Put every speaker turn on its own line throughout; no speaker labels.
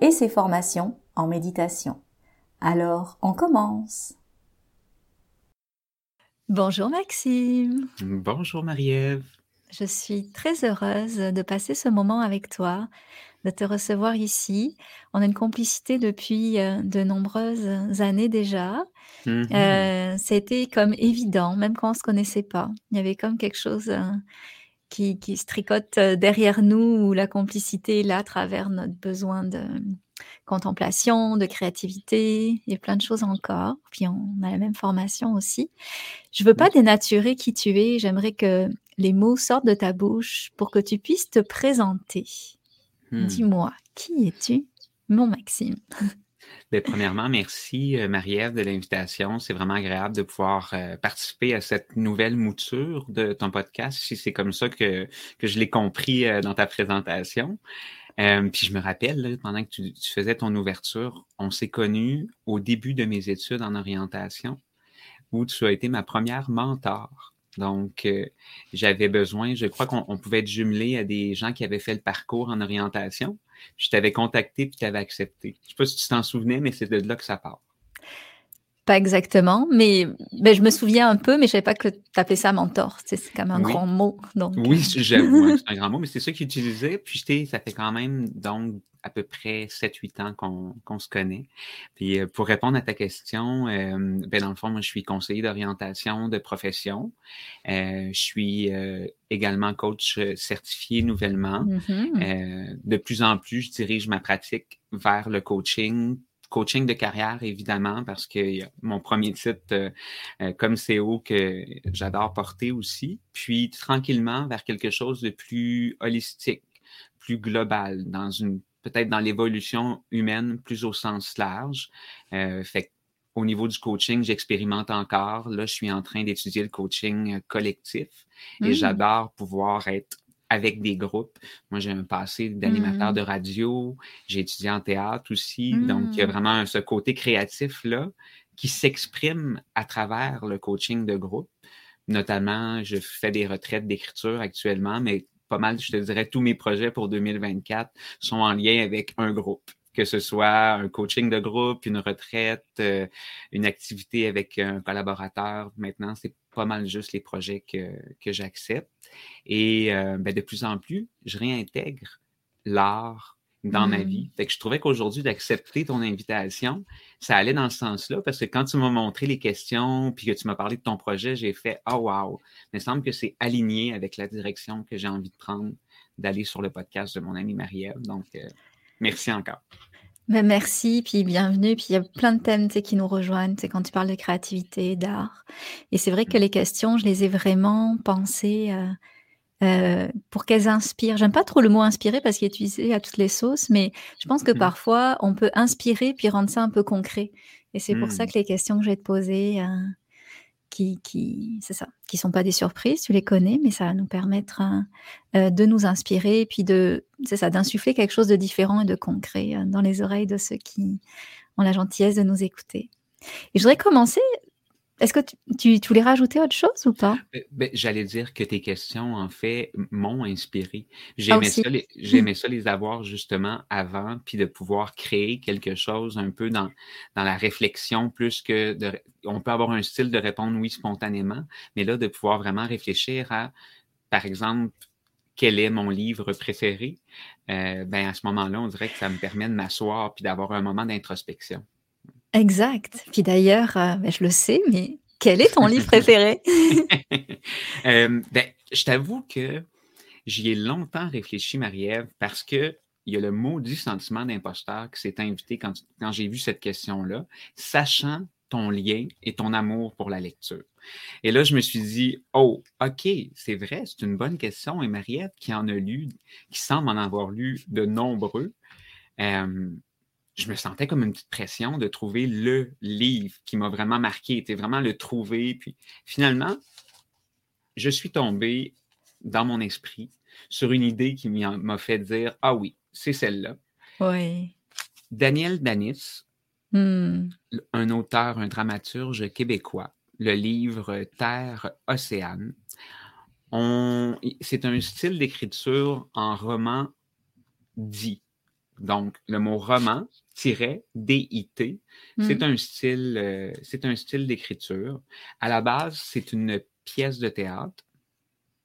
et ses formations en méditation. Alors, on commence. Bonjour Maxime.
Bonjour Marie-Ève.
Je suis très heureuse de passer ce moment avec toi, de te recevoir ici. On a une complicité depuis euh, de nombreuses années déjà. Mm-hmm. Euh, c'était comme évident, même quand on se connaissait pas. Il y avait comme quelque chose euh, qui, qui, se tricote euh, derrière nous, où la complicité est là à travers notre besoin de contemplation, de créativité, et plein de choses encore. Puis on a la même formation aussi. Je veux pas dénaturer qui tu es, j'aimerais que les mots sortent de ta bouche pour que tu puisses te présenter. Hmm. Dis-moi, qui es-tu, mon Maxime?
Bien, premièrement, merci euh, Marie-Ève de l'invitation. C'est vraiment agréable de pouvoir euh, participer à cette nouvelle mouture de ton podcast, si c'est comme ça que, que je l'ai compris euh, dans ta présentation. puis je me rappelle, pendant que tu, tu, faisais ton ouverture, on s'est connus au début de mes études en orientation, où tu as été ma première mentor. Donc, j'avais besoin, je crois qu'on pouvait être jumelé à des gens qui avaient fait le parcours en orientation. Je t'avais contacté puis tu avais accepté. Je ne sais pas si tu t'en souvenais, mais c'est de là que ça part.
Pas exactement, mais, je me souviens un peu, mais je ne savais pas que tu appelais ça mentor. C'est comme un grand mot. Donc...
Oui, euh. j'avoue, hein, c'est un grand mot, mais c'est ça qu'il utilisait. Puis ça fait quand même donc à peu près 7-8 ans qu'on se connaît. Puis euh, pour répondre à ta question, euh, ben dans le fond, moi, je suis conseiller d'orientation de profession. je suis également coach certifié nouvellement. Mm-hmm. de plus en plus, je dirige ma pratique vers le coaching coaching de carrière, évidemment, parce que mon premier titre euh, euh, comme CEO que j'adore porter aussi. Puis tranquillement vers quelque chose de plus holistique, plus global, dans une peut-être dans l'évolution humaine plus au sens large. Euh, fait au niveau du coaching, j'expérimente encore. Là, je suis en train d'étudier le coaching collectif et mmh. j'adore pouvoir être avec des groupes. Moi, j'ai un passé d'animateur de mmh. radio, j'ai étudié en théâtre aussi, donc il y a mmh. vraiment ce côté créatif-là qui s'exprime à travers le coaching de groupe. Notamment, je fais des retraites d'écriture actuellement, mais pas mal, je te dirais, tous mes projets pour 2024 sont en lien avec un groupe que ce soit un coaching de groupe, une retraite, euh, une activité avec un collaborateur. Maintenant, c'est pas mal juste les projets que, que j'accepte. Et euh, ben, de plus en plus, je réintègre l'art dans ma mmh. vie. Fait que je trouvais qu'aujourd'hui, d'accepter ton invitation, ça allait dans ce sens-là, parce que quand tu m'as montré les questions, puis que tu m'as parlé de ton projet, j'ai fait « Oh wow! » Il me semble que c'est aligné avec la direction que j'ai envie de prendre, d'aller sur le podcast de mon ami Marie-Ève. Donc, euh, merci encore.
Ben, merci, puis bienvenue. Puis il y a plein de thèmes qui nous rejoignent, c'est quand tu parles de créativité, d'art. Et c'est vrai que mmh. les questions, je les ai vraiment pensées euh, euh, pour qu'elles inspirent. J'aime pas trop le mot inspirer parce qu'il est utilisé à toutes les sauces, mais je pense que mmh. parfois on peut inspirer puis rendre ça un peu concret. Et c'est pour ça mmh. que les questions que je vais te poser, euh, qui, qui c'est ça, qui sont pas des surprises, tu les connais, mais ça va nous permettre hein, euh, de nous inspirer, puis de, c'est ça, d'insuffler quelque chose de différent et de concret euh, dans les oreilles de ceux qui ont la gentillesse de nous écouter. Et je voudrais commencer est-ce que tu, tu, voulais rajouter autre chose ou pas?
Ben, ben, j'allais dire que tes questions, en fait, m'ont inspiré. J'aimais ah, ça, les, ça les avoir justement avant, puis de pouvoir créer quelque chose un peu dans, dans la réflexion, plus que de, on peut avoir un style de répondre oui spontanément, mais là, de pouvoir vraiment réfléchir à, par exemple, quel est mon livre préféré, euh, ben à ce moment-là, on dirait que ça me permet de m'asseoir puis d'avoir un moment d'introspection.
Exact. Puis d'ailleurs, euh, ben, je le sais, mais quel est ton livre préféré?
Euh, ben, je t'avoue que j'y ai longtemps réfléchi, Marie-Ève, parce que il y a le maudit sentiment d'imposteur qui s'est invité quand, quand j'ai vu cette question-là, sachant ton lien et ton amour pour la lecture. Et là, je me suis dit, oh, OK, c'est vrai, c'est une bonne question. Et Mariette, qui en a lu, qui semble en avoir lu de nombreux, euh, je me sentais comme une petite pression de trouver le livre qui m'a vraiment marqué, était vraiment le trouver. Puis finalement, je suis tombé dans mon esprit sur une idée qui m'a fait dire Ah oui, c'est celle-là.
Oui.
Daniel Danis, hmm. un auteur, un dramaturge québécois, le livre Terre Océane. C'est un style d'écriture en roman dit. Donc, le mot roman, DIT, c'est hmm. un style, euh, c'est un style d'écriture. À la base, c'est une pièce de théâtre,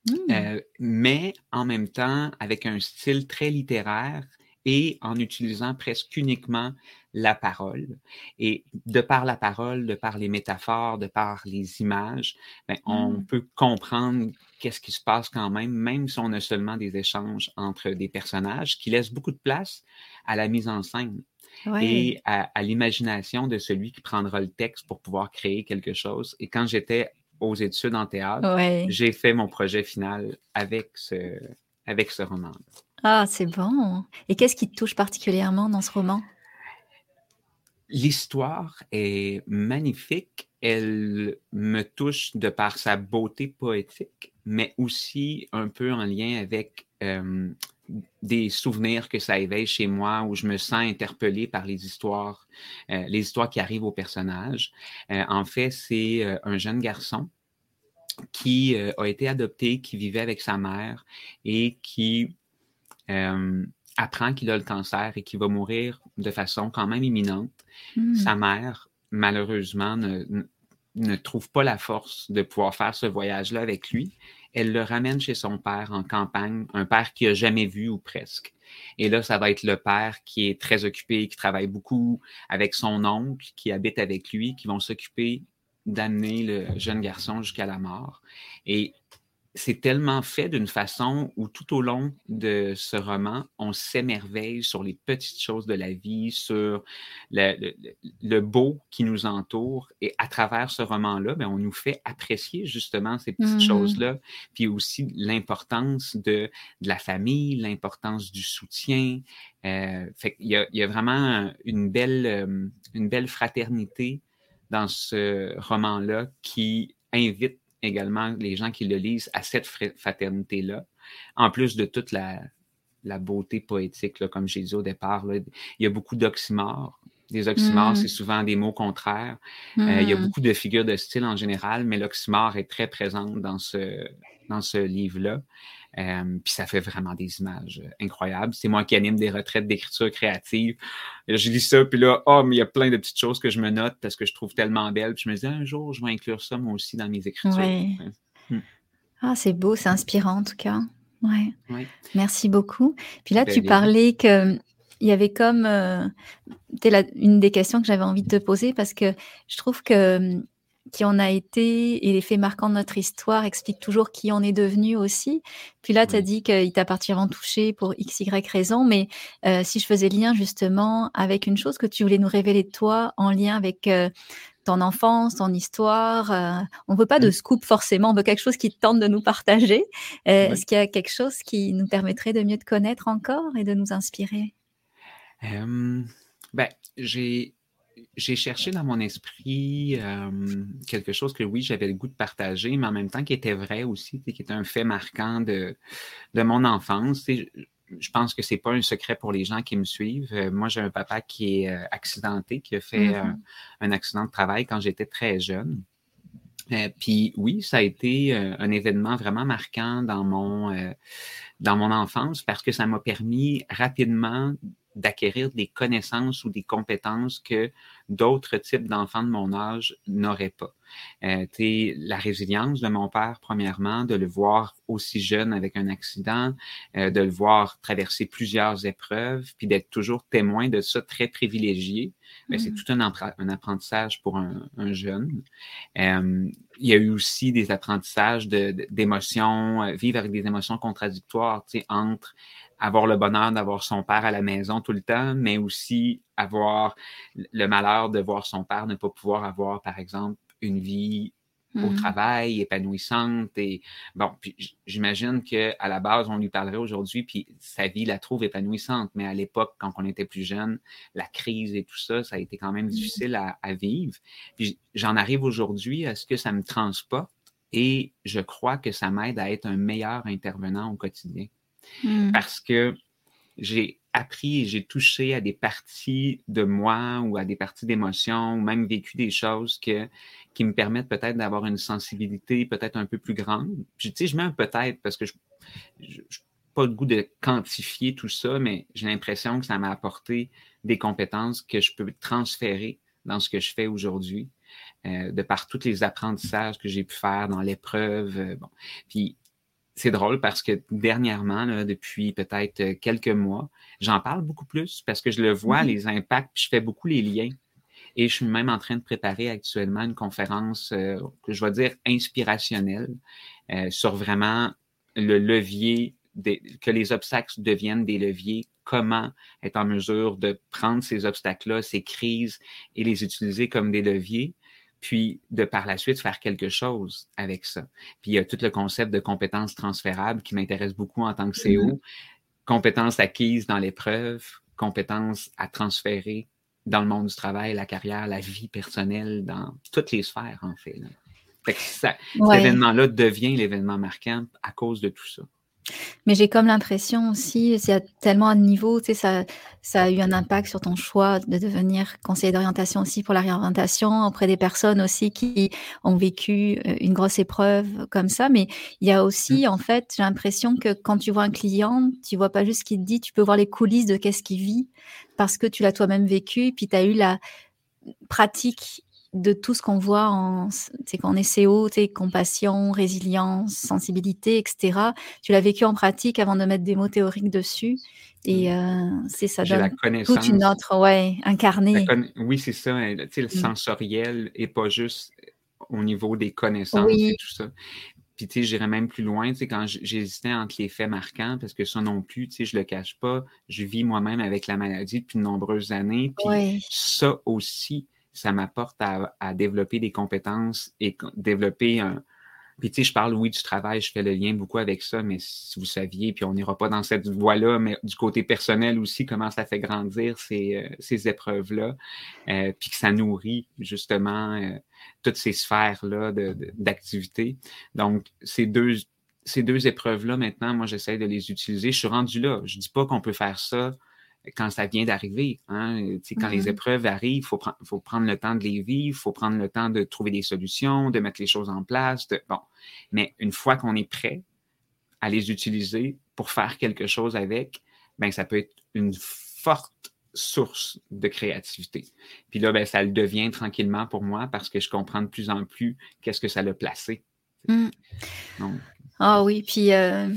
hmm. euh, mais en même temps avec un style très littéraire et en utilisant presque uniquement la parole. Et de par la parole, de par les métaphores, de par les images, ben, on mmh. peut comprendre qu'est-ce qui se passe quand même, même si on a seulement des échanges entre des personnages qui laissent beaucoup de place à la mise en scène. Et à, l'imagination de celui qui prendra le texte pour pouvoir créer quelque chose. Et quand j'étais aux études en théâtre, j'ai fait mon projet final avec ce, avec ce roman.
Ah, c'est bon. Et qu'est-ce qui te touche particulièrement dans ce roman?
L'histoire est magnifique. Elle me touche de par sa beauté poétique, mais aussi un peu en lien avec euh, des souvenirs que ça éveille chez moi où je me sens interpellé par les histoires, euh, les histoires qui arrivent aux personnages. Euh, en fait, c'est un jeune garçon qui a été adopté, qui vivait avec sa mère et qui euh, apprend qu'il a le cancer et qu'il va mourir de façon quand même imminente. Hmm. Sa mère, malheureusement, ne, ne, trouve pas la force de pouvoir faire ce voyage-là avec lui. Elle le ramène chez son père en campagne, un père qu'il n'a jamais vu ou presque. Et là, ça va être le père qui est très occupé, qui travaille beaucoup avec son oncle, qui habite avec lui, qui vont s'occuper d'amener le jeune garçon jusqu'à la mort. Et c'est tellement fait d'une façon où tout au long de ce roman, on s'émerveille sur les petites choses de la vie, sur le, beau qui nous entoure. Et à travers ce roman-là, ben, on nous fait apprécier justement ces petites mmh choses-là, puis aussi l'importance de, de, la famille, l'importance du soutien. Euh, fait il, y a, il y a vraiment une belle, euh, une belle fraternité dans ce roman-là qui invite également les gens qui le lisent à cette fraternité-là, en plus de toute la, la beauté poétique, là, comme j'ai dit au départ. Là, il y a beaucoup d'oxymores. Des oxymores, mm. c'est souvent des mots contraires. Euh, il y a mm. beaucoup de figures de style en général, mais l'oxymore est très présente dans ce, dans ce livre-là. Euh, puis ça fait vraiment des images euh, incroyables. C'est moi qui anime des retraites d'écriture créative. je lis ça, puis là, oh, mais il y a plein de petites choses que je me note parce que je trouve tellement belles. Puis je me dis, un jour, je vais inclure ça moi aussi dans mes écritures.
Hmm. Ah, c'est beau, c'est inspirant en tout cas. Ouais. Merci beaucoup. Puis là, ben, tu parlais que il y avait comme euh, une des questions que j'avais envie de te poser parce que je trouve que qui on a été et les faits marquants de notre histoire expliquent toujours qui on est devenu aussi. Puis là, tu as dit qu'il t'a particulièrement touché pour x, y raison, mais euh, si je faisais lien justement avec une chose que tu voulais nous révéler de toi en lien avec euh, ton enfance, ton histoire, euh, on veut pas de scoop forcément, on veut quelque chose qui tente de nous partager. Est-ce qu'il y a quelque chose qui nous permettrait de mieux te connaître encore et de nous inspirer?
ben, j'ai j'ai cherché dans mon esprit euh, quelque chose que oui, j'avais le goût de partager, mais en même temps qui était vrai aussi, qui était un fait marquant de, de mon enfance. Je pense que c'est pas un secret pour les gens qui me suivent. Euh, moi, j'ai un papa qui est euh, accidenté, qui a fait mm-hmm. un accident de travail quand j'étais très jeune. puis oui, ça a été un événement vraiment marquant dans mon dans mon enfance parce que ça m'a permis rapidement d'acquérir des connaissances ou des compétences que d'autres types d'enfants de mon âge n'auraient pas. Euh, la résilience de mon père, premièrement, de le voir aussi jeune avec un accident, euh, de le voir traverser plusieurs épreuves, puis d'être toujours témoin de ça très privilégié. Ben, c'est mmh. tout un, un, apprentissage pour un, un jeune. Euh, il y a eu aussi des apprentissages d'émotions, de, vivre avec des émotions contradictoires entre avoir le bonheur d'avoir son père à la maison tout le temps, mais aussi avoir le malheur de voir son père ne pas pouvoir avoir, par exemple, une vie au
Mmh.
travail, épanouissante. Et bon, puis j'imagine qu'à la base, on lui parlerait aujourd'hui, puis sa vie la trouve épanouissante. Mais à l'époque, quand on était plus jeune, la crise et tout ça, ça a été quand même
Mmh.
difficile à, à vivre. Puis j'en arrive aujourd'hui à ce que ça me transporte et je crois que ça m'aide à être un meilleur intervenant au quotidien.
Mmh.
Parce que j'ai appris et j'ai touché à des parties de moi ou à des parties d'émotions ou même vécu des choses qui me permettent peut-être d'avoir une sensibilité peut-être un peu plus grande. Tu sais, je mets un peut-être parce que je n'ai pas le goût de quantifier tout ça, mais j'ai l'impression que ça m'a apporté des compétences que je peux transférer dans ce que je fais aujourd'hui, euh, de par tous les apprentissages que j'ai pu faire dans l'épreuve. Euh. Puis, c'est drôle parce que dernièrement, là, depuis peut-être quelques mois, j'en parle beaucoup plus parce que je le vois,
Mmh.
les impacts, puis je fais beaucoup les liens. Et je suis même en train de préparer actuellement une conférence euh, que je vais dire inspirationnelle euh, sur vraiment le levier, des, que les obstacles deviennent des leviers, comment être en mesure de prendre ces obstacles-là, ces crises et les utiliser comme des leviers puis de par la suite faire quelque chose avec ça. Puis il y a tout le concept de compétences transférables qui m'intéresse beaucoup en tant que CO. Mmh. Compétences acquises dans l'épreuve, compétences à transférer dans le monde du travail, la carrière, la vie personnelle, dans toutes les sphères, en fait. Fait ouais. cet événement-là devient l'événement marquant à cause de tout ça.
Mais j'ai comme l'impression aussi, il y a tellement de niveaux, tu sais, ça, ça a eu un impact sur ton choix de devenir conseiller d'orientation aussi pour la réorientation auprès des personnes aussi qui ont vécu euh, une grosse épreuve comme ça. Mais il y a aussi, en fait, j'ai l'impression que quand tu vois un client, tu vois pas juste ce qu'il te dit, tu peux voir les coulisses de qu'est-ce qu'il vit parce que tu l'as toi-même vécu et puis tu as eu la pratique de tout ce qu'on voit en, en SEO, compassion, résilience, sensibilité, etc. Tu l'as vécu en pratique avant de mettre des mots théoriques dessus. Et euh, c'est ça donne toute une autre, ouais, incarnée.
Oui, c'est ça. hein, le sensoriel et pas juste au niveau des connaissances
Oui.
et tout ça. Puis, tu sais, j'irais même plus loin, tu sais, quand j'hésitais entre les faits marquants, parce que ça non plus, tu sais, je le cache pas, je vis moi-même avec la maladie depuis de nombreuses années. Puis,
Ouais.
ça aussi, ça m'apporte à, à développer des compétences et développer un. Puis, tu sais, je parle, oui, du travail, je fais le lien beaucoup avec ça, mais si vous saviez, puis on n'ira pas dans cette voie-là, mais du côté personnel aussi, comment ça fait grandir ces, euh, ces épreuves-là, euh, puis que ça nourrit justement euh, toutes ces sphères-là d'activité. Donc, ces deux, ces deux épreuves-là, maintenant, moi, j'essaie de les utiliser. Je suis rendu là. Je dis pas qu'on peut faire ça quand ça vient d'arriver. Hein. Quand les
Mhm.
épreuves arrivent, il faut, prendre- faut prendre le temps de les vivre, il faut prendre le temps de trouver des solutions, de mettre les choses en place. de- Bon. Mais une fois qu'on est prêt à les utiliser pour faire quelque chose avec, ben, ça peut être une forte source de créativité. Puis là, ben, ça le devient tranquillement pour moi parce que je comprends de plus en plus qu'est-ce que ça l'a placé.
Mm.
Donc,
Ah oui, puis euh,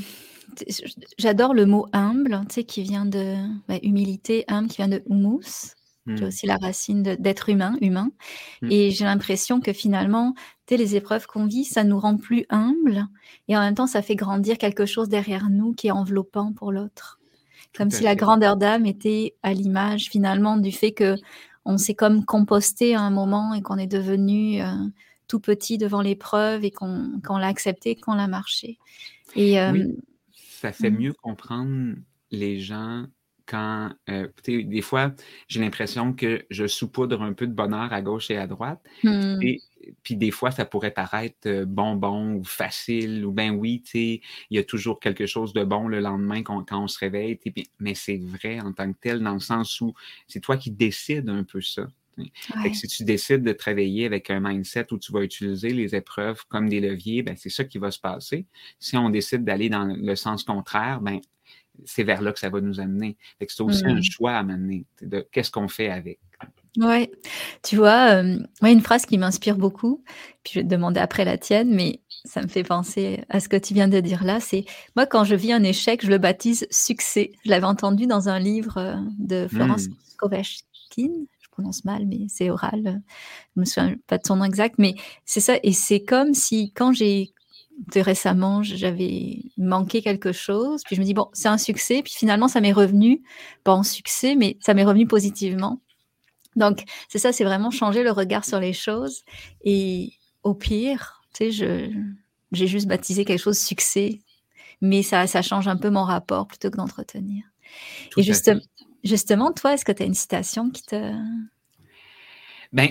j'adore le mot humble, tu sais, qui vient de bah, humilité, humble, qui vient de humus, qui est
hmm,
aussi la racine d'être humain, humain.
Mm.
Et j'ai l'impression que finalement, tu sais, les épreuves qu'on vit, ça nous rend plus humbles, et en même temps, ça fait grandir quelque chose derrière nous qui est enveloppant pour l'autre. Comme si la grandeur d'âme était à l'image finalement du fait que on s'est comme composté à un moment et qu'on est devenu euh, tout petit devant l'épreuve et qu'on l'a accepté, qu'on l'a marché. Et euh,
Oui. Ça fait
Mm.
mieux comprendre les gens quand, euh, des fois, j'ai l'impression que je saupoudre un peu de bonheur à gauche et à droite.
hmm,
Et puis des fois, ça pourrait paraître euh, bonbon ou facile, ou ben oui, tu sais, il y a toujours quelque chose de bon le lendemain quand, quand on se réveille. Mais c'est vrai en tant que tel, dans le sens où c'est toi qui décides un peu ça.
Ouais.
si tu décides de travailler avec un mindset où tu vas utiliser les épreuves comme des leviers, ben c'est ça qui va se passer. Si on décide d'aller dans le sens contraire, ben c'est vers là que ça va nous amener. C'est aussi un
Hmm.
choix à mener de qu'est-ce qu'on fait avec.
Ouais, tu vois, euh, moi, une phrase qui m'inspire beaucoup, puis je vais te demander après la tienne, mais ça me fait penser à ce que tu viens de dire là, c'est moi, quand je vis un échec, je le baptise succès. Je l'avais entendu dans un livre de Florence
Hmm.
Kovachkin, prononce mal, mais c'est oral, je me souviens pas de son nom exact, mais c'est ça, et c'est comme si quand j'ai de récemment, j'avais manqué quelque chose, puis je me dis, bon, c'est un succès, puis finalement, ça m'est revenu, pas en succès, mais ça m'est revenu positivement. Donc, c'est ça, c'est vraiment changer le regard sur les choses. Et au pire, Tu sais, j'ai juste baptisé quelque chose succès, mais ça, ça change un peu mon rapport plutôt que d'entretenir. Et justement, toi, est-ce que tu as une citation qui te...
Ben,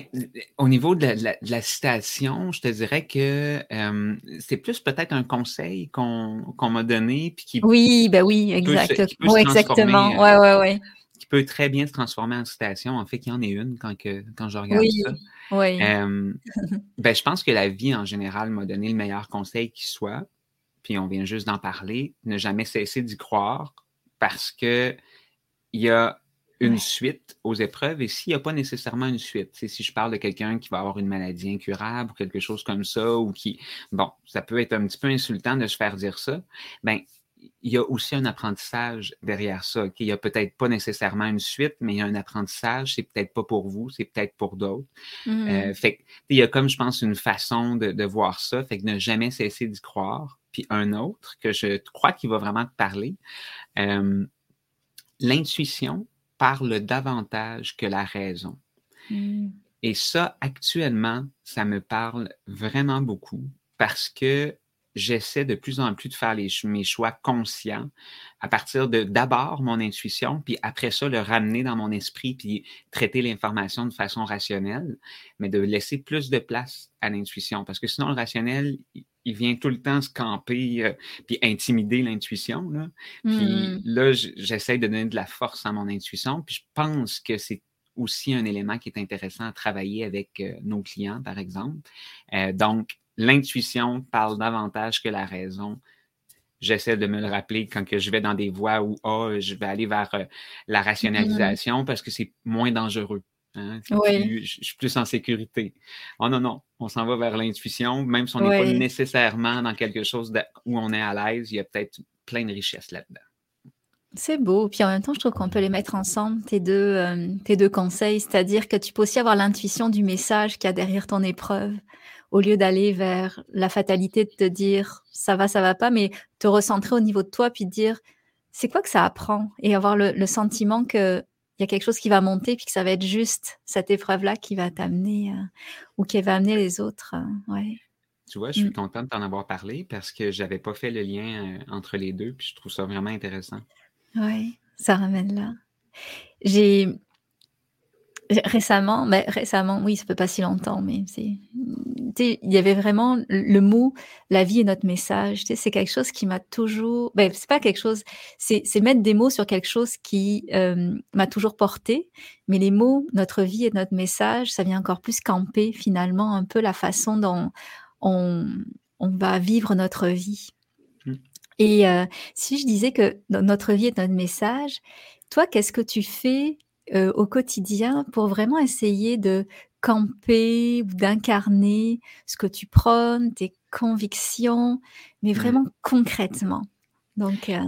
au niveau de la, citation, je te dirais que euh, c'est plus peut-être un conseil qu'on m'a donné. Puis qui
oui, ben oui, exact. exactement. Euh, ouais, ouais, ouais.
Qui peut très bien se transformer en citation. En fait, il y en est une quand, que, quand je regarde ça.
Oui.
Euh, ben, je pense que la vie en général m'a donné le meilleur conseil qui soit. Puis on vient juste d'en parler. Ne jamais cesser d'y croire parce que il y a une suite aux épreuves et s'il n'y a pas nécessairement une suite, si je parle de quelqu'un qui va avoir une maladie incurable ou quelque chose comme ça, ou qui, bon, ça peut être un petit peu insultant de se faire dire ça, ben il y a aussi un apprentissage derrière ça. Il n'y a peut-être pas nécessairement une suite, mais il y a un apprentissage. C'est peut-être pas pour vous, c'est peut-être pour d'autres. Mmh. Euh, fait il y a comme, je pense, une façon de, voir ça. Fait que ne jamais cesser d'y croire. Puis un autre que je crois qu'il va vraiment te parler. Euh, l'intuition, parle davantage que la raison.
Hmm.
Et ça, actuellement, ça me parle vraiment beaucoup parce que j'essaie de plus en plus de faire les, mes choix conscients à partir de d'abord mon intuition, puis après ça, le ramener dans mon esprit, puis traiter l'information de façon rationnelle, mais de laisser plus de place à l'intuition. Parce que sinon, le rationnel, il vient tout le temps se camper, euh, puis intimider l'intuition. Là. Puis hmm. là, j'essaie de donner de la force à mon intuition, puis je pense que c'est aussi un élément qui est intéressant à travailler avec euh, nos clients, par exemple. Euh, donc, l'intuition parle davantage que la raison. J'essaie de me le rappeler quand que je vais dans des voies où oh, je vais aller vers euh, la mm-hmm. rationalisation parce que c'est moins dangereux. Hein. je, suis plus en sécurité. Oh non, non, on s'en va vers l'intuition, même si on n'est pas nécessairement dans quelque chose où on est à l'aise, il y a peut-être plein de richesses là-dedans.
C'est beau. Puis en même temps, je trouve qu'on peut les mettre ensemble, tes deux, euh, tes deux conseils. C'est-à-dire que tu peux aussi avoir l'intuition du message qu'il y a derrière ton épreuve au lieu d'aller vers la fatalité de te dire ça va, ça va pas, mais te recentrer au niveau de toi puis te dire c'est quoi que ça apprend? Et avoir le, sentiment que il y a quelque chose qui va monter puis que ça va être juste cette épreuve-là qui va t'amener euh, ou qui va amener les autres. Euh, ouais.
Tu vois, je suis mm. contente de t'en avoir parlé parce que j'avais pas fait le lien euh, entre les deux puis je trouve ça vraiment intéressant.
Oui, ça ramène là. J'ai récemment, mais récemment, oui, ça peut pas si longtemps, mais c'est, il y avait vraiment le mot la vie est notre message. C'est quelque chose qui m'a toujours, ben c'est pas quelque chose, c'est mettre des mots sur quelque chose qui euh, m'a toujours porté. Mais les mots notre vie est notre message, ça vient encore plus camper finalement un peu la façon dont on, on va vivre notre vie. Mmh. Et euh, si je disais que notre vie est notre message, toi, qu'est-ce que tu fais euh, au quotidien pour vraiment essayer de camper ou d'incarner ce que tu prônes, tes convictions, mais mmh. vraiment concrètement. Donc, euh,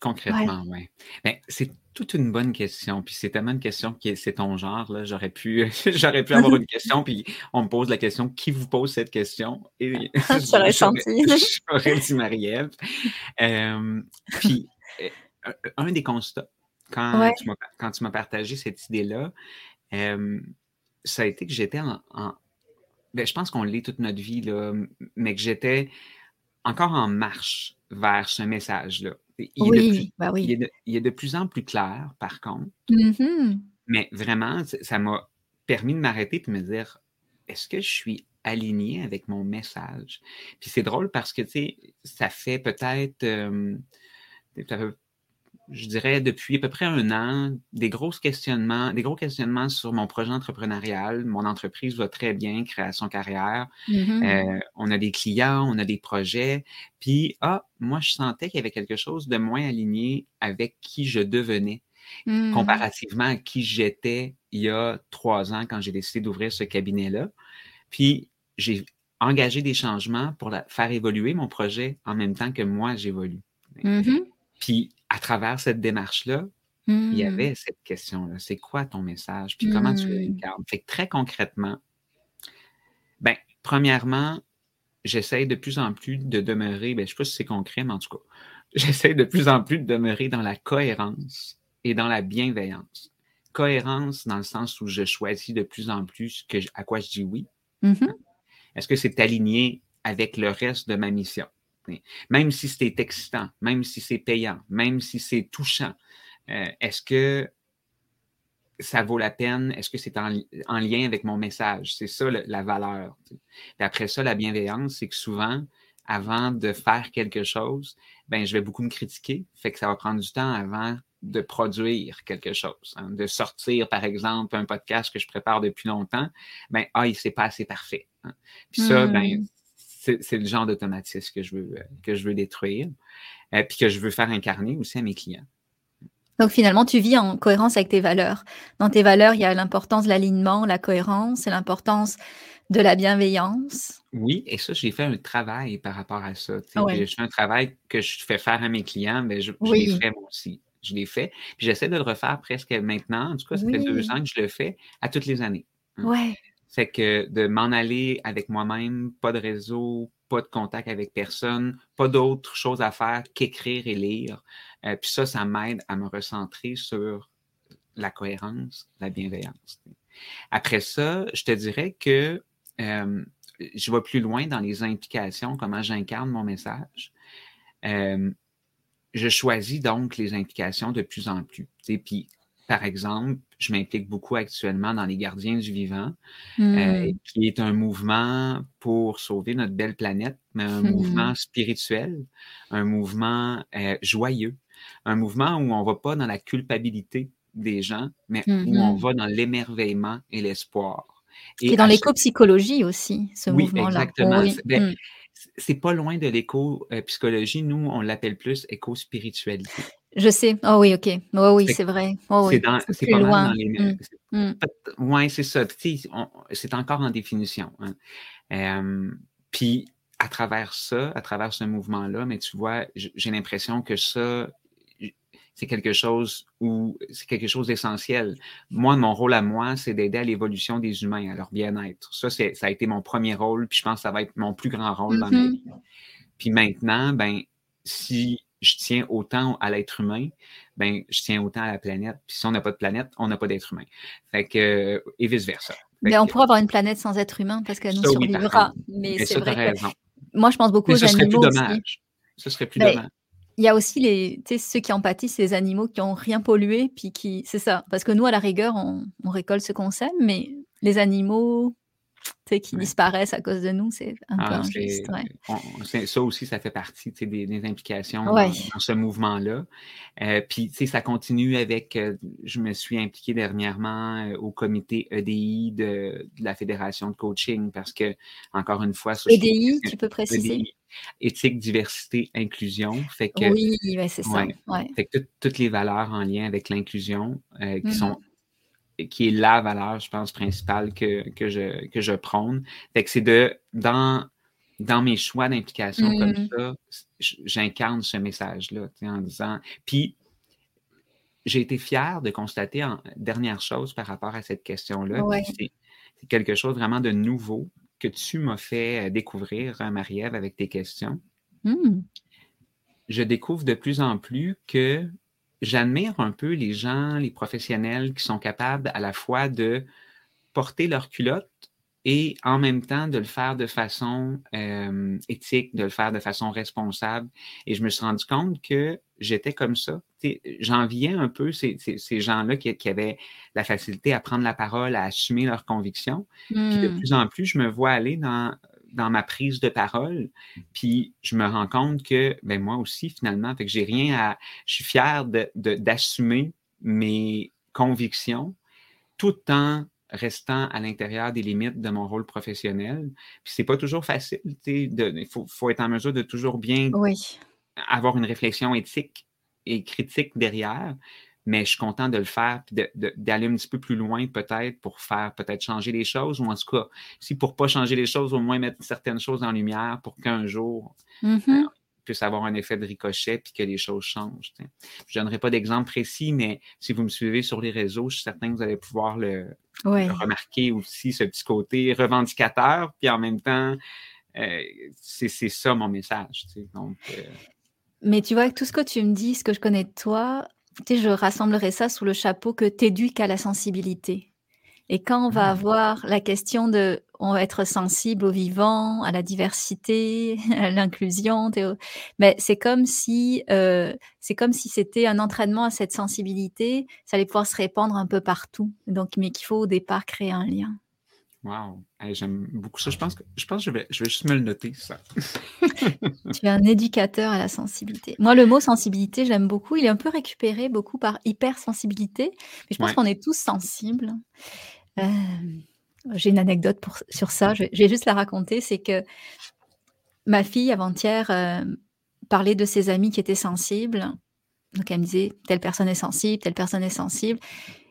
concrètement, oui. Ouais. Ben, c'est toute une bonne question. Puis c'est tellement une question qui c'est ton genre. Là. J'aurais pu, j'aurais pu avoir une question, puis on me pose la question qui vous pose cette question? Et
j'aurais senti.
J'aurais dit Marie-Ève. Euh, puis un des constats quand, tu m'as partagé cette idée-là, ça a été que j'étais en. ben, je pense qu'on l'est toute notre vie, là, mais que j'étais encore en marche vers ce message-là.
Oui, bah oui.
Il est, de, plus en plus clair, par contre.
Mm-hmm.
Mais vraiment, ça m'a permis de m'arrêter et de me dire est-ce que je suis aligné avec mon message? Puis c'est drôle parce que, tu sais, ça fait peut-être je dirais, depuis à peu près un an, des gros questionnements, des gros questionnements sur mon projet entrepreneurial. Mon entreprise va très bien, création carrière.
Mm-hmm.
Euh, on a des clients, on a des projets. Puis, ah, moi, je sentais qu'il y avait quelque chose de moins aligné avec qui je devenais, mm. comparativement à qui j'étais il y a trois ans quand j'ai décidé d'ouvrir ce cabinet-là. Puis, j'ai engagé des changements pour faire évoluer mon projet en même temps que moi, j'évolue.
Mm-hmm.
Puis, à travers cette démarche-là, il y hmm. avait cette question-là. C'est quoi ton message? Puis comment tu hmm. regardes? Fait que très concrètement, ben, premièrement, j'essaie de plus en plus de demeurer, ben, je ne sais pas si c'est concret, mais en tout cas, j'essaie de plus en plus de demeurer dans la cohérence et dans la bienveillance. Cohérence dans le sens où je choisis de plus en plus que, à quoi je dis oui.
Mm-hmm.
Est-ce que c'est aligné avec le reste de ma mission? Même si c'est excitant, même si c'est payant, même si c'est touchant, euh, est-ce que ça vaut la peine? Est-ce que c'est en, lien avec mon message? C'est ça la valeur. après ça, la bienveillance, c'est que souvent, avant de faire quelque chose, ben, je vais beaucoup me critiquer. Fait que ça va prendre du temps avant de produire quelque chose. Hein. de sortir, par exemple, un podcast que je prépare depuis longtemps. Ben, ah, il s'est pas assez parfait. Hein. Puis ça, ben, hmm. C'est le genre d'automatisme que je veux, que je veux détruire. et euh, puis que je veux faire incarner aussi à mes clients.
Donc finalement, tu vis en cohérence avec tes valeurs. Dans tes valeurs, il y a l'importance de l'alignement, la cohérence et l'importance de la bienveillance.
Oui, et ça, j'ai fait un travail par rapport à ça. Je fais un travail que je fais faire à mes clients, mais je, l'ai fait moi aussi. Je l'ai fait. Puis j'essaie de le refaire presque maintenant. En tout cas, ça fait deux ans que je le fais à toutes les années.
Hein. Ouais.
C'est que de m'en aller avec moi-même, pas de réseau, pas de contact avec personne, pas d'autre chose à faire qu'écrire et lire. Euh, puis ça, ça m'aide à me recentrer sur la cohérence, la bienveillance. Après ça, je te dirais que euh, je vais plus loin dans les implications, comment j'incarne mon message. Euh, je choisis donc les implications de plus en plus. Puis par exemple, je m'implique beaucoup actuellement dans les Gardiens du Vivant, euh, hmm. qui est un mouvement pour sauver notre belle planète, mais un hmm. mouvement spirituel, un mouvement euh, joyeux, un mouvement où on ne va pas dans la culpabilité des gens, mais où on hmm. va dans l'émerveillement et l'espoir.
Et dans l'éco-psychologie aussi, ce mouvement-là.
Exactement. Ben, c'est pas loin de l'éco-psychologie. Euh, Nous, on l'appelle plus éco-spiritualité.
Je sais. Oh oui, OK. Oh oui, c'est vrai. Oh,
c'est pas loin. dans les... Mm. Mm. Oui, c'est ça. C'est encore en définition. Hein. puis, à travers ça, à travers ce mouvement-là, mais tu vois, j'ai l'impression que ça, c'est quelque chose où c'est quelque chose d'essentiel. Moi, mon rôle à moi, c'est d'aider à l'évolution des humains, à leur bien-être. Ça, ça a été mon premier rôle, puis je pense que ça va être mon plus grand rôle dans ma mm-hmm. vie. Puis maintenant, ben, si je tiens autant à l'être humain, ben, je tiens autant à la planète. Puis si on n'a pas de planète, on n'a pas d'être humain. Fait que, et vice-versa.
Mais on pourra avoir une planète sans être humain parce qu'elle nous survivra. mais, c'est vrai que moi, je pense beaucoup aux animaux. Ce serait plus dommage.
Ce serait plus dommage.
Il y a aussi les, ceux qui empathissent, les animaux qui n'ont rien pollué, puis qui, c'est ça. Parce que nous, à la rigueur, on, on récolte ce qu'on sème, mais les animaux, qui disparaissent à cause de nous, c'est un peu ah, injuste.
ça aussi, ça fait partie des, implications dans, ce mouvement-là. Euh, puis, ça continue avec, euh, je me suis impliqué dernièrement euh, au comité EDI de, la Fédération de coaching parce que, encore une fois,
EDI, tu peux préciser?
éthique, diversité, inclusion. Fait que,
oui, c'est ça.
Fait que toutes les valeurs en lien avec l'inclusion qui mm-hmm. sont qui est la valeur, je pense, principale que, que, je, que je prône. Fait que c'est de, dans, dans mes choix d'implication comme mm. ça, j'incarne ce message-là, en disant. Puis, j'ai été fier de constater, en dernière chose par rapport à cette question-là, c'est quelque chose vraiment de nouveau que tu m'as fait découvrir, hein, Marie-Ève, avec tes questions. Mm. Je découvre de plus en plus que j'admire un peu les gens, les professionnels qui sont capables à la fois de porter leur culotte et en même temps de le faire de façon euh, éthique, de le faire de façon responsable. Et je me suis rendu compte que j'étais comme ça. J'enviais un peu ces, ces, gens-là qui, qui, avaient la facilité à prendre la parole, à assumer leurs convictions. Puis de hmm. plus en plus, je me vois aller dans dans ma prise de parole. Puis je me rends compte que ben moi aussi, finalement, fait que j'ai rien à. Je suis fier d'assumer de, mes convictions tout en restant à l'intérieur des limites de mon rôle professionnel. Puis c'est pas toujours facile. Il faut, faut, être en mesure de toujours bien avoir une réflexion éthique et critique derrière mais je suis content de le faire, d'aller un petit peu plus loin peut-être pour faire peut-être changer les choses, ou en tout cas, si pour pas changer les choses, au moins mettre certaines choses en lumière pour qu'un jour, euh, puisse avoir un effet de ricochet puis que les choses changent. Je ne donnerai pas d'exemple précis, mais si vous me suivez sur les réseaux, je suis certain que vous allez pouvoir le, remarquer aussi, ce petit côté revendicateur, puis en même temps, euh, c'est ça mon message. Donc, euh,
mais tu vois, tout ce que tu me dis, ce que je connais de toi, je rassemblerai ça sous le chapeau que t'éduques à la sensibilité. Et quand on va mmh. avoir la question de on va être sensible au vivant, à la diversité, à l'inclusion. Mais c'est comme si euh, c'est comme si c'était un entraînement à cette sensibilité. Ça allait pouvoir se répandre un peu partout. Donc, mais qu'il faut au départ créer un lien.
Wow, j'aime beaucoup ça. Je pense que je pense je vais, je vais juste me le noter, ça.
tu es un éducateur à la sensibilité. Moi, le mot sensibilité, j'aime beaucoup. Il est un peu récupéré beaucoup par hypersensibilité, mais je pense qu'on est tous sensibles. Euh, j'ai une anecdote pour, sur ça. Je, vais juste la raconter. C'est que ma fille avant-hier euh, parlait de ses amis qui étaient sensibles. Donc elle me disait telle personne est sensible, telle personne est sensible.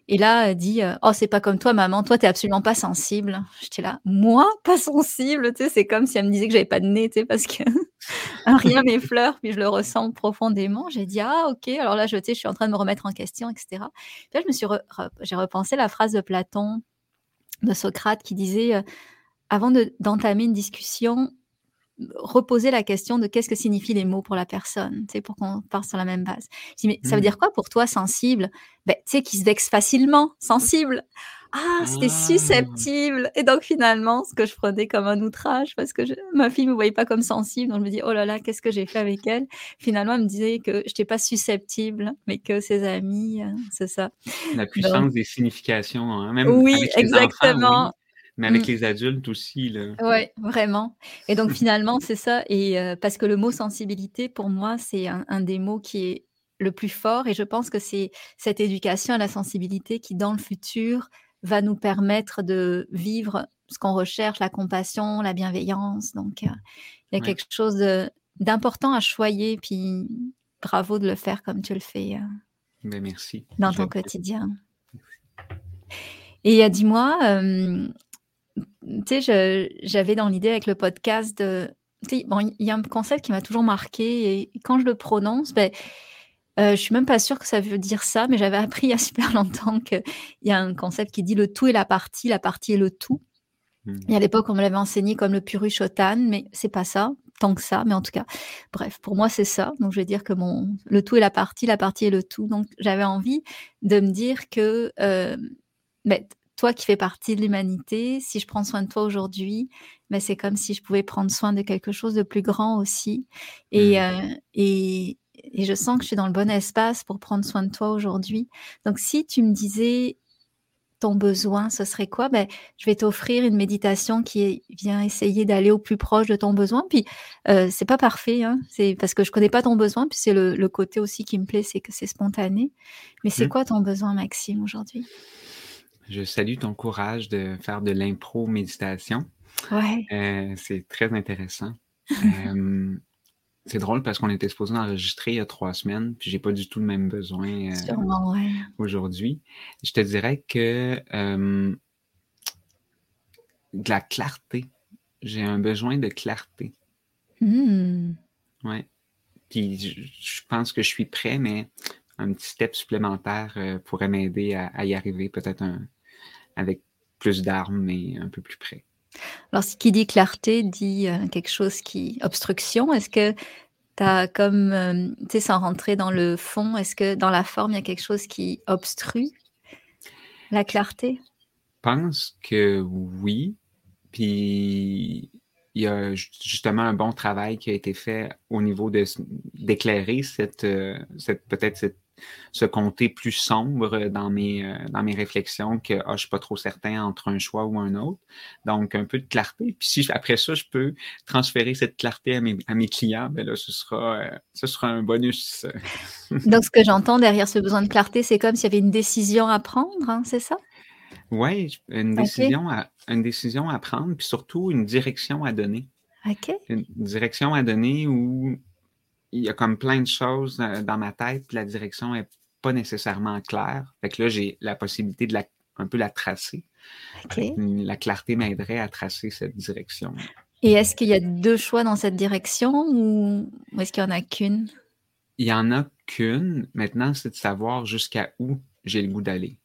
Et là, elle dit euh, Oh, c'est pas comme toi, maman, toi, t'es absolument pas sensible. J'étais là, moi, pas sensible, tu sais, c'est comme si elle me disait que j'avais pas de nez, tu sais, parce que rien m'effleure, puis je le ressens profondément. J'ai dit Ah, ok, alors là, je, je suis en train de me remettre en question, etc. Puis je me suis j'ai repensé la phrase de Platon, de Socrate, qui disait euh, Avant d'entamer une discussion, reposer la question de qu'est-ce que signifient les mots pour la personne, tu sais, pour qu'on parte sur la même base. Je dis, mais ça veut mmh. dire quoi pour toi, sensible? Ben, Tu sais, qui se vexe facilement, sensible. Ah, c'était ah. susceptible. Et donc, finalement, ce que je prenais comme un outrage, parce que ma fille ne me voyait pas comme sensible, donc je me dis, oh là là, qu'est-ce que j'ai fait avec elle? Finalement, elle me disait que je n'étais pas susceptible, mais que ses amis, euh, c'est ça.
La puissance des significations, hein, même
Oui, exactement
mais avec mmh. les adultes aussi.
Oui, vraiment. Et donc finalement, c'est ça. Et euh, parce que le mot sensibilité, pour moi, c'est un, des mots qui est le plus fort. Et je pense que c'est cette éducation à la sensibilité qui, dans le futur, va nous permettre de vivre ce qu'on recherche, la compassion, la bienveillance. Donc, euh, il y a quelque chose d'important à choyer. Puis bravo de le faire comme tu le fais. Euh,
ben, merci.
Dans ton quotidien. Et dis-moi, tu sais, j'avais dans l'idée avec le podcast de. Bon, il y a un concept qui m'a toujours marqué et quand je le prononce, ben, euh, je suis même pas sûre que ça veut dire ça, mais j'avais appris il y a super longtemps qu'il y a un concept qui dit le tout est la partie, la partie est le tout. Mmh. Et à l'époque, on me l'avait enseigné comme le Purushotan, mais c'est pas ça, tant que ça, mais en tout cas, bref, pour moi, c'est ça. Donc, je vais dire que mon, le tout est la partie, la partie est le tout. Donc, j'avais envie de me dire que euh, ben, toi qui fais partie de l'humanité, si je prends soin de toi aujourd'hui, ben, c'est comme si je pouvais prendre soin de quelque chose de plus grand aussi. Et, mmh. euh, et, et, je sens que je suis dans le bon espace pour prendre soin de toi aujourd'hui. Donc, si tu me disais ton besoin, ce serait quoi? Ben, Je vais t'offrir une méditation qui vient essayer d'aller au plus proche de ton besoin. Puis, euh, c'est pas parfait, hein, c'est parce que je connais pas ton besoin. Puis, c'est le, le, côté aussi qui me plaît, c'est que c'est spontané. Mais c'est mmh. quoi ton besoin, Maxime, aujourd'hui?
Je salue ton courage de faire de l'impro méditation.
Ouais.
Euh, c'est très intéressant. Euh, c'est drôle parce qu'on était supposé enregistrer il y a trois semaines, puis j'ai pas du tout le même besoin
euh,
aujourd'hui. Je te dirais que de la clarté. J'ai un besoin de clarté.
Mmh.
Ouais. Puis je pense que je suis prêt, mais un petit step supplémentaire pourrait m'aider à, y arriver, peut-être un, avec plus d'armes, mais un peu plus près.
Alors, ce qui dit clarté dit euh, quelque chose qui. obstruction. Est-ce que tu as comme. Euh, tu sais, sans rentrer dans le fond, est-ce que dans la forme, il y a quelque chose qui obstrue la clarté? Je
pense que oui. Puis il y a justement un bon travail qui a été fait au niveau d'éclairer cette, euh, cette peut-être cette ce côté plus sombre dans mes, euh, dans mes réflexions que ah, je ne suis pas trop certain entre un choix ou un autre. Donc, un peu de clarté. Puis si après ça, je peux transférer cette clarté à mes, à mes clients, ben là, ce sera, euh, ce sera un bonus.
Donc, ce que j'entends derrière ce besoin de clarté, c'est comme s'il y avait une décision à prendre, hein, c'est ça?
Oui, une, décision à, une décision à prendre, puis surtout une direction à donner.
OK.
Une direction à donner où il y a comme plein de choses euh, dans ma tête, puis la direction n'est pas nécessairement claire. Fait que là, j'ai la possibilité de la, un peu la tracer. La clarté m'aiderait à tracer cette direction.
Et est-ce qu'il y a deux choix dans cette direction ou est-ce qu'il n'y en a qu'une?
Il n'y en a qu'une. Maintenant, c'est de savoir jusqu'à où j'ai le goût d'aller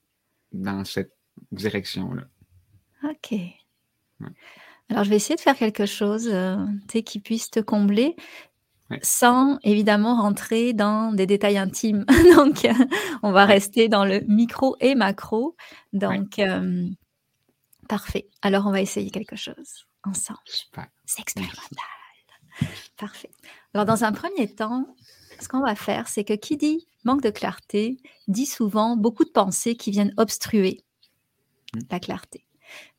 dans cette direction-là.
OK. Alors, je vais essayer de faire quelque chose euh, qui puisse te combler sans évidemment rentrer dans des détails intimes. Donc, euh, on va rester dans le micro et macro. Donc, euh, Parfait. Alors, on va essayer quelque chose ensemble. C'est expérimental. Parfait. Alors, dans un premier temps, ce qu'on va faire, c'est que qui dit manque de clarté dit souvent beaucoup de pensées qui viennent obstruer hmm. la clarté.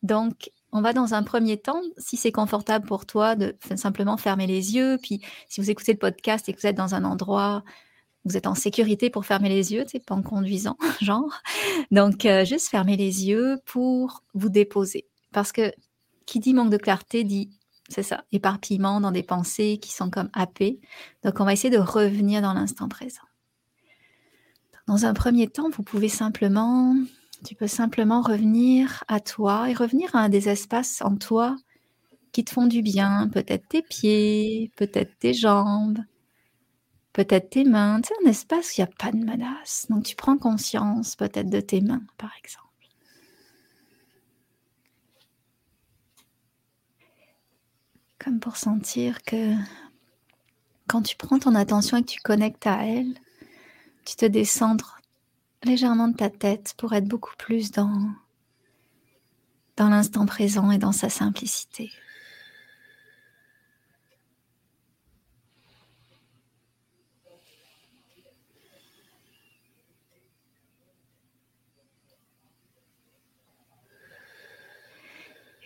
Donc, on va dans un premier temps, si c'est confortable pour toi, de simplement fermer les yeux. Puis, si vous écoutez le podcast et que vous êtes dans un endroit, vous êtes en sécurité pour fermer les yeux, c'est pas en conduisant, genre. Donc, euh, juste fermer les yeux pour vous déposer. Parce que qui dit manque de clarté dit c'est ça, éparpillement dans des pensées qui sont comme happées. Donc, on va essayer de revenir dans l'instant présent. Dans un premier temps, vous pouvez simplement, tu peux simplement revenir à toi et revenir à un des espaces en toi qui te font du bien, peut-être tes pieds, peut-être tes jambes, peut-être tes mains. C'est un espace où il n'y a pas de menace. Donc, tu prends conscience peut-être de tes mains, par exemple. Comme pour sentir que quand tu prends ton attention et que tu connectes à elle, tu te descendre légèrement de ta tête pour être beaucoup plus dans, dans l'instant présent et dans sa simplicité.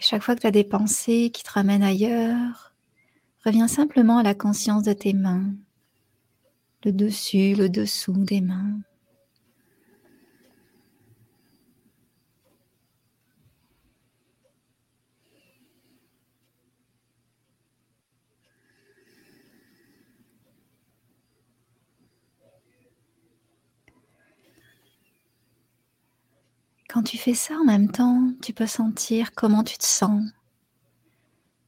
chaque fois que tu as des pensées qui te ramènent ailleurs, reviens simplement à la conscience de tes mains, le dessus, le dessous des mains. Tu fais ça en même temps, tu peux sentir comment tu te sens.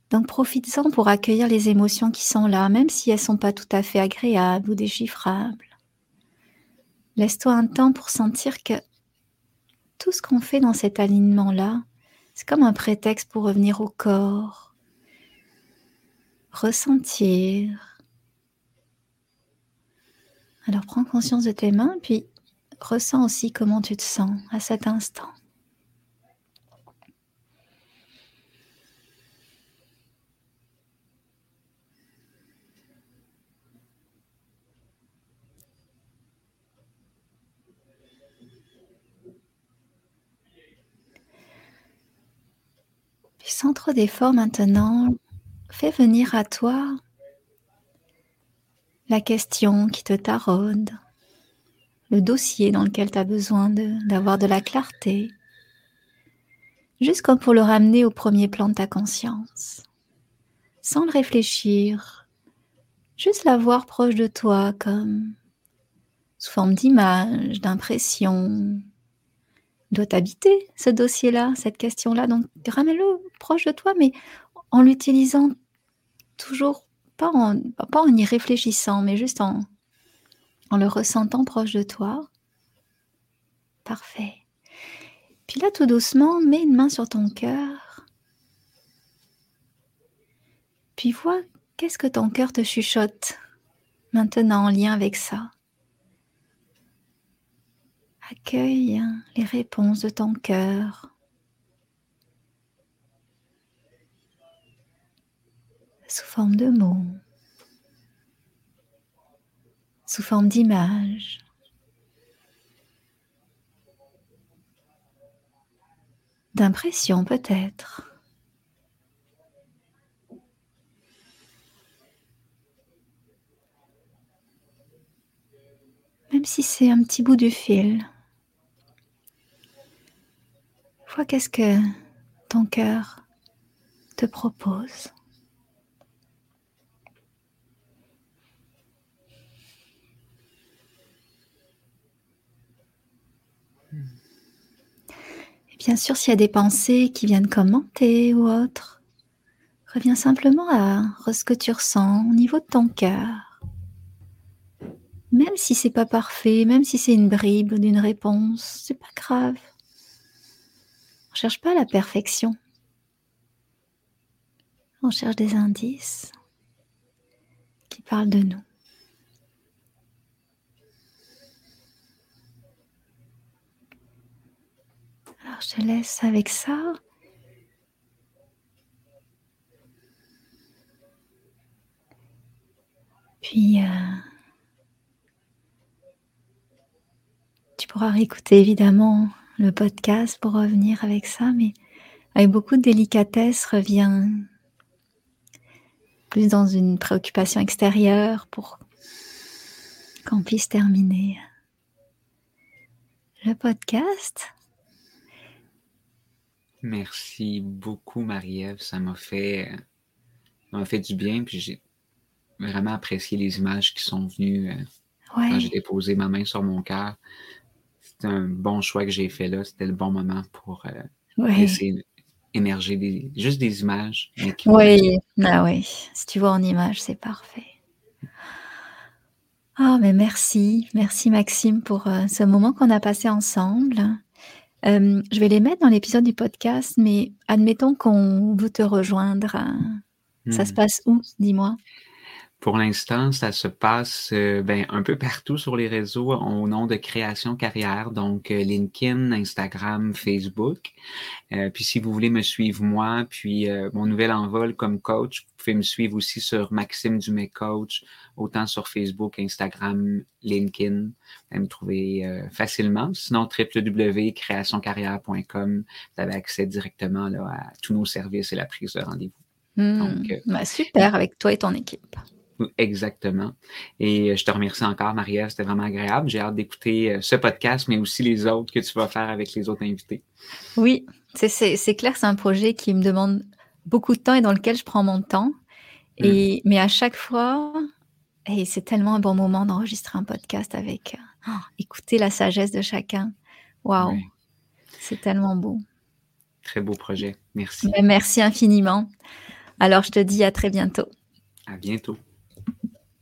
Donc profites-en pour accueillir les émotions qui sont là, même si elles ne sont pas tout à fait agréables ou déchiffrables. Laisse-toi un temps pour sentir que tout ce qu'on fait dans cet alignement-là, c'est comme un prétexte pour revenir au corps, ressentir. Alors prends conscience de tes mains, puis Ressens aussi comment tu te sens à cet instant. Sans trop d'effort maintenant, fais venir à toi la question qui te taraude le dossier dans lequel tu as besoin d'avoir de, la clarté, juste comme pour le ramener au premier plan de ta conscience, sans le réfléchir, juste l'avoir proche de toi comme sous forme d'image, d'impression. doit t'habiter ce dossier-là, cette question-là. Donc ramène-le proche de toi, mais en l'utilisant toujours, pas en, pas en y réfléchissant, mais juste en, en le ressentant proche de toi. Parfait. Puis là, tout doucement, mets une main sur ton cœur. Puis vois qu'est-ce que ton cœur te chuchote maintenant en lien avec ça? Accueille les réponses de ton cœur. Sous forme de mots sous forme d'image. d'impression peut-être. Même si c'est un petit bout du fil. Vois qu'est-ce que ton cœur te propose. Bien sûr, s'il y a des pensées qui viennent commenter ou autre, reviens simplement à ce que tu ressens au niveau de ton cœur. Même si c'est pas parfait, même si c'est une bribe d'une réponse, c'est pas grave. On cherche pas la perfection. On cherche des indices qui parlent de nous. Je te laisse avec ça. Puis, euh, tu pourras réécouter évidemment le podcast pour revenir avec ça, mais avec beaucoup de délicatesse, reviens. plus dans une préoccupation extérieure pour qu'on puisse terminer le podcast.
Merci beaucoup, Marie-Ève. Ça m'a fait, m'a fait du bien. Puis j'ai vraiment apprécié les images qui sont venues euh, quand j'ai déposé ma main sur mon cœur. C'était un bon choix que j'ai fait là. C'était le bon moment pour euh, laisser émerger des, juste des images.
oui, ah oui. Si tu vois en image, c'est parfait. Ah, mais merci, merci Maxime pour euh, ce moment qu'on a passé ensemble. Euh, je vais les mettre dans l'épisode du podcast, mais admettons qu'on veut te rejoindre. Ça se hmm. passe où, dis-moi?
Pour l'instant, ça se passe euh, ben, un peu partout sur les réseaux au nom de Création Carrière, donc euh, LinkedIn, Instagram, Facebook. Euh, puis si vous voulez me suivre moi, puis mon nouvel envol comme coach, vous pouvez me suivre aussi sur Maxime Dumais Coach, autant sur Facebook, Instagram, LinkedIn. Vous allez me trouver facilement. Sinon, www.créationcarrière.com, vous avez accès directement là, à tous nos services et la prise de rendez-vous.
Hmm. Bah, super, avec toi et ton équipe.
Exactement. Et euh, je te remercie encore, Marie-Ève. C'était vraiment agréable. J'ai hâte d'écouter euh, ce podcast, mais aussi les autres que tu vas faire avec les autres invités.
Oui, c'est clair, c'est un projet qui me demande beaucoup de temps et dans lequel je prends mon temps. Et, mm. Mais à chaque fois, et c'est tellement un bon moment d'enregistrer un podcast avec euh, oh, écouter la sagesse de chacun. Waouh, c'est tellement beau.
Très beau projet. Merci.
Ben, merci infiniment. Alors, je te dis à très bientôt.
À bientôt.